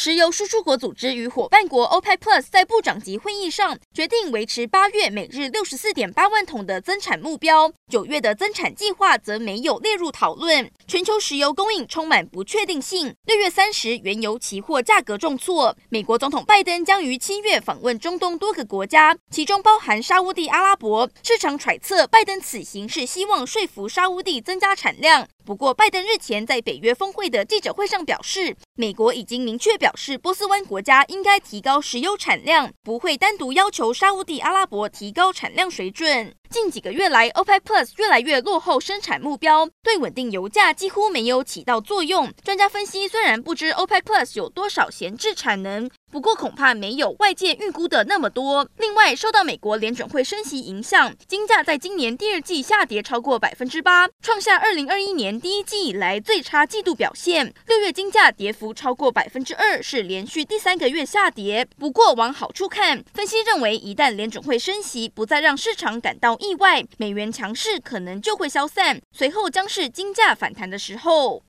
石油输出国组织与伙伴国 OPEC Plus 在部长级会议上决定维持八月每日六十四点八万桶的增产目标，九月的增产计划则没有列入讨论。全球石油供应充满不确定性。六月三十，原油期货价格重挫。美国总统拜登将于七月访问中东多个国家，其中包含沙乌地阿拉伯。市场揣测，拜登此行是希望说服沙乌地增加产量。不过，拜登日前在北约峰会的记者会上表示，美国已经明确表示，波斯湾国家应该提高石油产量，不会单独要求沙乌地阿拉伯提高产量水准。近几个月来，OPEC Plus 越来越落后生产目标，对稳定油价几乎没有起到作用。专家分析，虽然不知 OPEC Plus 有多少闲置产能。不过恐怕没有外界预估的那么多。另外，受到美国联准会升息影响，金价在今年第二季下跌超过百分之八，创下二零二一年第一季以来最差季度表现。六月金价跌幅超过百分之二，是连续第三个月下跌。不过往好处看，分析认为一旦联准会升息，不再让市场感到意外，美元强势可能就会消散，随后将是金价反弹的时候。